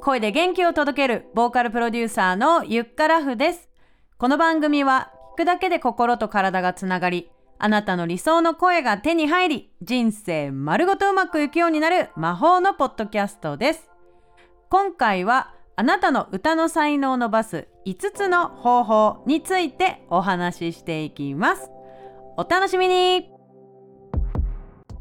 声で元気を届けるボーカルプロデューサーのゆっからふです。この番組は聞くだけで心と体がつながり、あなたの理想の声が手に入り、人生丸ごとうまくいくようになる魔法のポッドキャストです。今回はあなたの歌の才能を伸ばす5つの方法についてお話ししていきます。お楽しみに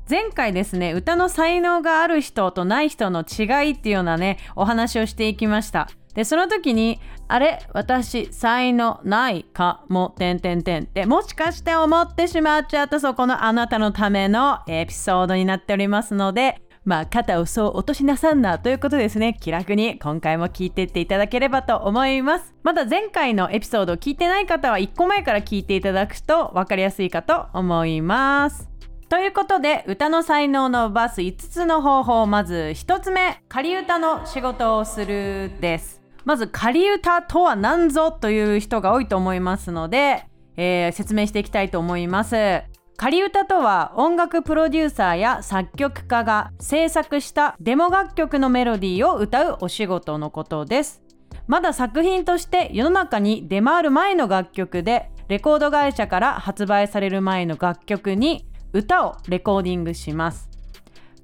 前回ですね歌の才能がある人とない人の違いっていうようなねお話をしていきました。でその時にあれ私才能ないかもてんてんてん。ってもしかして思ってしまっちゃったそこのあなたのためのエピソードになっておりますのでまあ肩をそう落としなさんなということですね。気楽に今回も聞いてっていただければと思います。まだ前回のエピソードを聞いてない方は1個前から聞いていただくと分かりやすいかと思います。ということで歌の才能を伸ばす5つの方法まず1つ目仮歌の仕事をするです。まず仮歌とは何ぞという人が多いと思いますので、えー、説明していきたいと思います。仮歌とは音楽プロデューサーや作曲家が制作したデモ楽曲のメロディーを歌うお仕事のことです。まだ作品として世の中に出回る前の楽曲でレコード会社から発売される前の楽曲に歌をレコーディングします。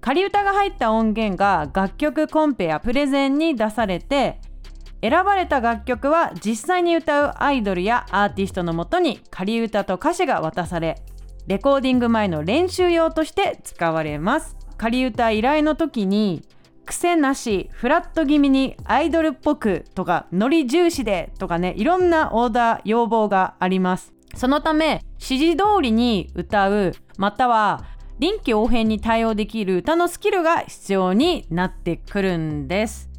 仮歌が入った音源が楽曲コンペやプレゼンに出されて選ばれた楽曲は実際に歌うアイドルやアーティストのもとに仮歌と歌詞が渡されレコーディング前の練習用として使われます。仮歌依頼の時に癖なしフラット気味にアイドルっぽくとかノリ重視でとかねいろんなオーダー要望があります。そのため指示通りに歌うまたは臨機応変に対応できる歌のスキルが必要になってくるんです。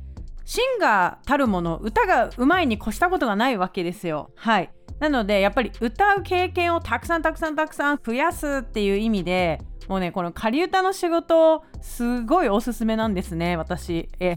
シンガーたるもの歌がうまいに越したことがないわけですよ。はい。なのでやっぱり歌う経験をたくさんたくさんたくさん増やすっていう意味でもうねこの仮歌の仕事すごいおすすめなんですね私。え。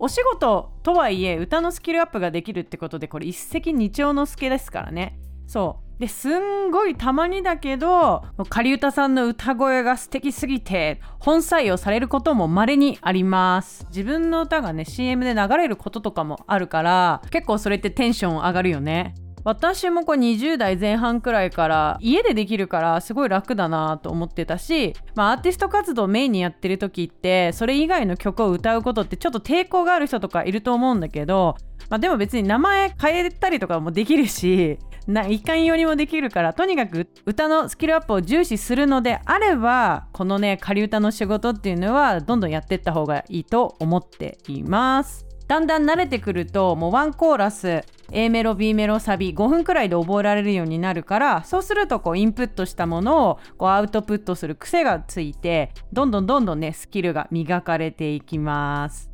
お仕事とはいえ歌のスキルアップができるってことでこれ一石二鳥の助ですからね。そう。ですんごいたまにだけど仮歌さんの歌声が素敵すぎて本採用されることも稀にあります。自分の歌がね CM で流れることとかもあるから結構それってテンション上がるよね。私もこう20代前半くらいから家でできるからすごい楽だなと思ってたし、まあ、アーティスト活動をメインにやってる時ってそれ以外の曲を歌うことってちょっと抵抗がある人とかいると思うんだけど、まあ、でも別に名前変えたりとかもできるしないかんよりもできるからとにかく歌のスキルアップを重視するのであればこのね仮歌の仕事っていうのはどんどんやってった方がいいと思っています。だんだん慣れてくるともうワンコーラス A メロ B メロサビ5分くらいで覚えられるようになるからそうするとこうインプットしたものをこうアウトプットする癖がついてどんどんどんどんねスキルが磨かれていきます。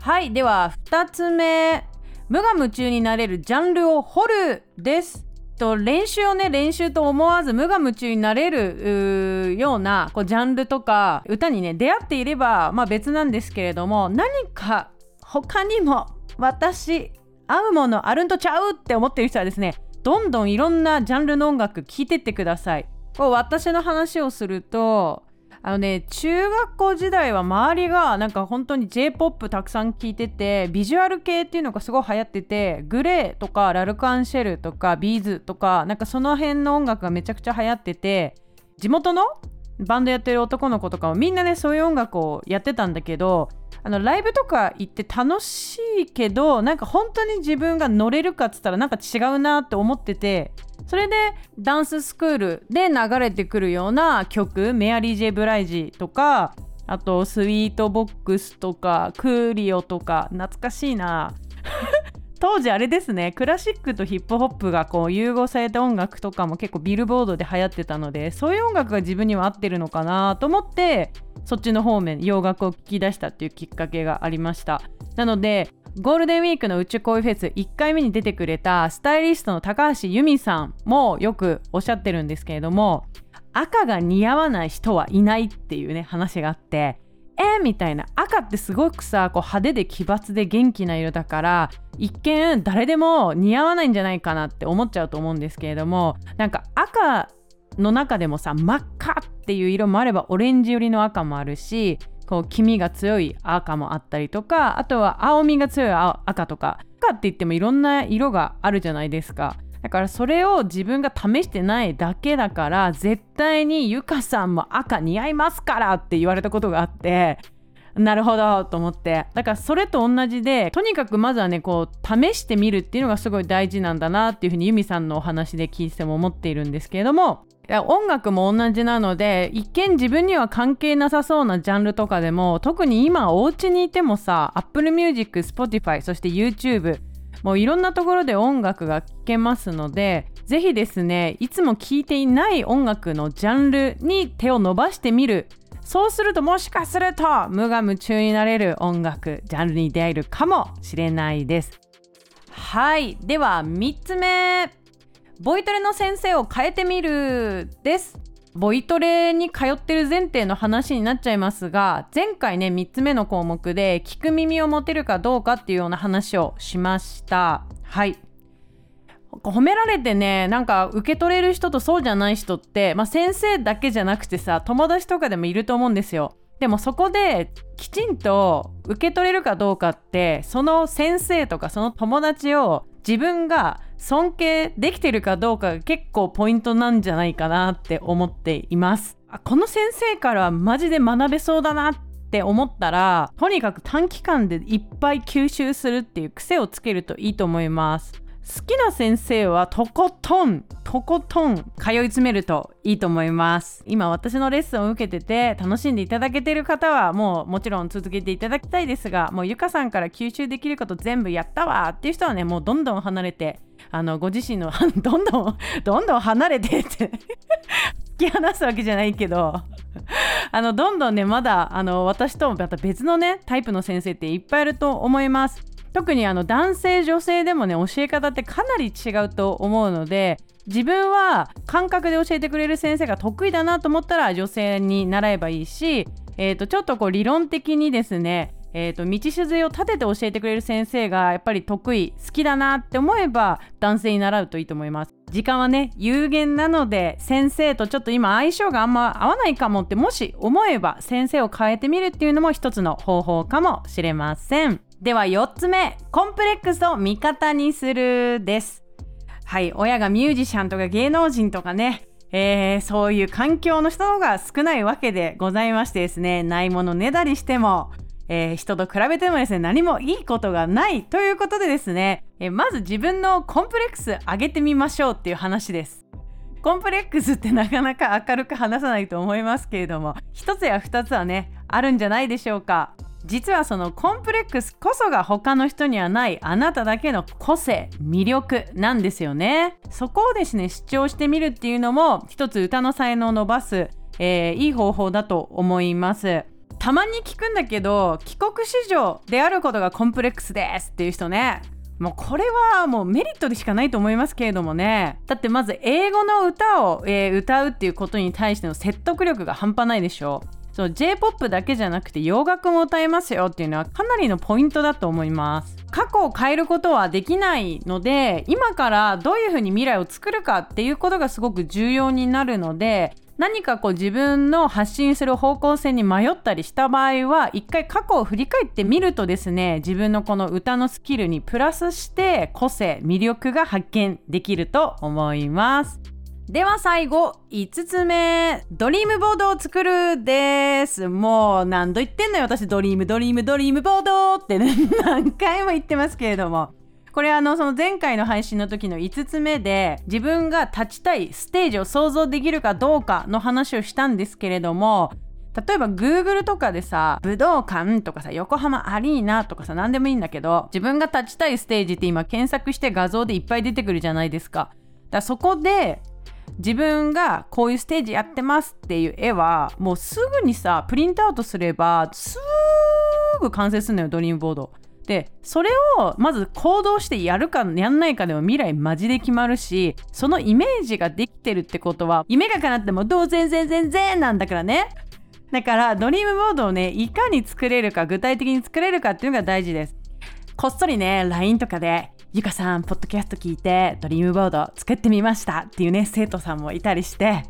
はいでは2つ目。無我夢中になれるジャンルを掘るですと練習をね練習と思わず無我夢中になれるようなこうジャンルとか歌にね出会っていれば、まあ、別なんですけれども何か他にも私合うものあるんとちゃうって思ってる人はですねどんどんいろんなジャンルの音楽聴いてってください。こう私の話をするとあのね中学校時代は周りがなんか本当に J-POP たくさん聴いててビジュアル系っていうのがすごい流行っててグレーとかラルカンシェルとかビーズとかなんかその辺の音楽がめちゃくちゃ流行ってて地元のバンドやってる男の子とかもみんなねそういう音楽をやってたんだけどあのライブとか行って楽しいけどなんか本当に自分が乗れるかっつったらなんか違うなって思っててそれでダンススクールで流れてくるような曲メアリー・ジェ・ブライジとかあとスイートボックスとかクーリオとか懐かしいな。当時あれですねクラシックとヒップホップがこう融合された音楽とかも結構ビルボードで流行ってたのでそういう音楽が自分には合ってるのかなと思ってそっちの方面洋楽を聴き出したっていうきっかけがありました。なのでゴールデンウィークの宇宙恋フェス1回目に出てくれたスタイリストの高橋由美さんもよくおっしゃってるんですけれども赤が似合わない人はいないっていうね話があってえみたいな。赤ってすごくさこう派手で奇抜で元気な色だから一見誰でも似合わないんじゃないかなって思っちゃうと思うんですけれどもなんか赤の中でもさ真っ赤っていう色もあればオレンジ寄りの赤もあるしこう黄みが強い赤もあったりとかあとは青みが強い赤とか赤って言ってもいろんな色があるじゃないですか。だからそれを自分が試してないだけだから絶対にゆかさんも赤似合いますからって言われたことがあってなるほどと思って。だからそれと同じでとにかくまずはねこう試してみるっていうのがすごい大事なんだなっていうふうにユミさんのお話で聞いても思っているんですけれども。音楽も同じなので一見自分には関係なさそうなジャンルとかでも特に今お家にいてもさ Apple Music、Spotify そして YouTube もういろんなところで音楽が聴けますのでぜひですねいつも聴いていない音楽のジャンルに手を伸ばしてみるそうするともしかすると無我夢中になれる音楽ジャンルに出会えるかもしれないです。はい。では3つ目。ボイトレの先生を変えてみるです。ボイトレに通ってる前提の話になっちゃいますが前回ね3つ目の項目で聞く耳を持てるかどうかっていうような話をしました。はい。褒められてねなんか受け取れる人とそうじゃない人って、まあ、先生だけじゃなくてさ友達とかでもいると思うんですよ。でもそこできちんと受け取れるかどうかってその先生とかその友達を自分が尊敬できてるかどうかが結構ポイントなんじゃないかなって思っています。あこの先生からはマジで学べそうだなって思ったらとにかく短期間でいっぱい吸収するっていう癖をつけるといいと思います。好きな先生はとことんとことん通い詰めるといいと思います。今私のレッスンを受けてて楽しんでいただけてる方はもうもちろん続けていただきたいですがもうゆかさんから吸収できること全部やったわっていう人はねもうどんどん離れてあのご自身の どんどんどんどん離れてって突き放すわけじゃないけどあのどんどんねまだあの私とまた別のねタイプの先生っていっぱいいると思います。特にあの男性女性でもね教え方ってかなり違うと思うので自分は感覚で教えてくれる先生が得意だなと思ったら女性に習えばいいし、えー、とちょっとこう理論的にですねえーと、道筋を立てて教えてくれる先生がやっぱり得意好きだなって思えば男性に習うといいと思います。時間はね有限なので先生とちょっと今相性があんま合わないかもってもし思えば先生を変えてみるっていうのも一つの方法かもしれません。では4つ目コンプレックスを味方にするです。はい親がミュージシャンとか芸能人とかねえー、そういう環境の人の方が少ないわけでございましてですねないものねだりしても、えー、人と比べてもですね何もいいことがないということでですね、えー、まず自分のコンプレックス上げてみましょうっていう話です。コンプレックスってなかなか明るく話さないと思いますけれども一つや二つはねあるんじゃないでしょうか。実はそのコンプレックスこそが他の人にはないあなただけの個性魅力なんですよね。そこをですね主張してみるっていうのも一つ歌の才能を伸ばす、えー、いい方法だと思います。たまに聞くんだけど帰国子女であることがコンプレックスですっていう人ね。もうこれはもうメリットでしかないと思いますけれどもね。だってまず英語の歌を、えー、歌うっていうことに対しての説得力が半端ないでしょ。そう J-POP だけじゃなくて洋楽も歌えますよっていうのはかなりのポイントだと思います。過去を変えることはできないので今からどういうふうに未来を作るかっていうことがすごく重要になるので何かこう自分の発信する方向性に迷ったりした場合は一回過去を振り返ってみるとですね自分のこの歌のスキルにプラスして個性魅力が発見できると思います。では最後5つ目。ドリームボードを作るです。もう何度言ってんのよ。私ドリームドリームドリームボードって、ね、何回も言ってますけれども。これあのその前回の配信の時の5つ目で自分が立ちたいステージを想像できるかどうかの話をしたんですけれども例えば Google とかでさ武道館とかさ横浜アリーナとかさ何でもいいんだけど自分が立ちたいステージって今検索して画像でいっぱい出てくるじゃないですか。だそこで自分がこういうステージやってますっていう絵はもうすぐにさプリントアウトすればすぐ完成するのよドリームボード。でそれをまず行動してやるかやんないかでも未来マジで決まるしそのイメージができてるってことは夢が叶ってもどう全然全然なんだからねだからドリームボードをねいかに作れるか具体的に作れるかっていうのが大事ですこっそりね LINE とかでゆかさん、ポッドキャスト聞いてドリームボード作ってみましたっていうね、生徒さんもいたりして、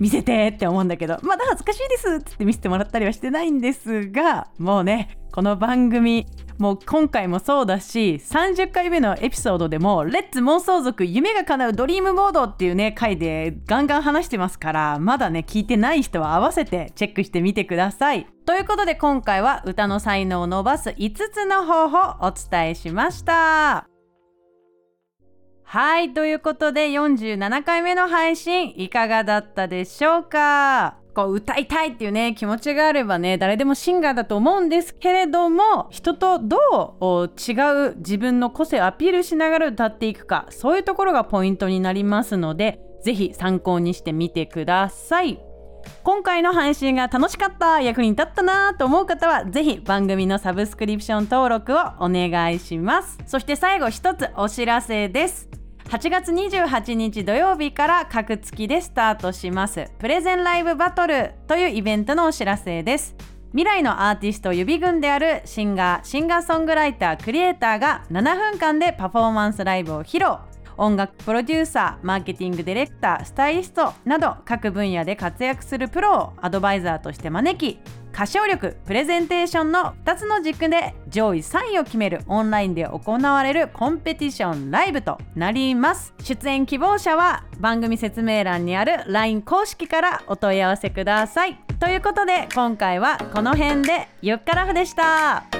見せてって思うんだけどまだ恥ずかしいですっつって見せてもらったりはしてないんですがもうねこの番組もう今回もそうだし30回目のエピソードでも「レッツ妄想族夢が叶うドリームボード」っていうね回でガンガン話してますからまだね聞いてない人は合わせてチェックしてみてください。ということで今回は歌の才能を伸ばす5つの方法をお伝えしました。はいということで47回目の配信いかがだったでしょうか？こう歌いたいっていうね気持ちがあればね誰でもシンガーだと思うんですけれども人とどう違う自分の個性をアピールしながら歌っていくかそういうところがポイントになりますので是非参考にしてみてください。今回の配信が楽しかった役に立ったなと思う方は是非番組のサブスクリプション登録をお願いします。そして最後一つお知らせです。8月28日土曜日から各月でスタートします。プレゼンライブバトルというイベントのお知らせです。未来のアーティスト予備軍であるシンガーシンガーソングライタークリエイターが7分間でパフォーマンスライブを披露。音楽プロデューサーマーケティングディレクタースタイリストなど各分野で活躍するプロをアドバイザーとして招き歌唱力プレゼンテーションの2つの軸で上位3位を決めるオンラインで行われるコンペティションライブとなります。出演希望者は番組説明欄にある LINE 公式からお問い合わせください。ということで今回はこの辺でゆっからふでした。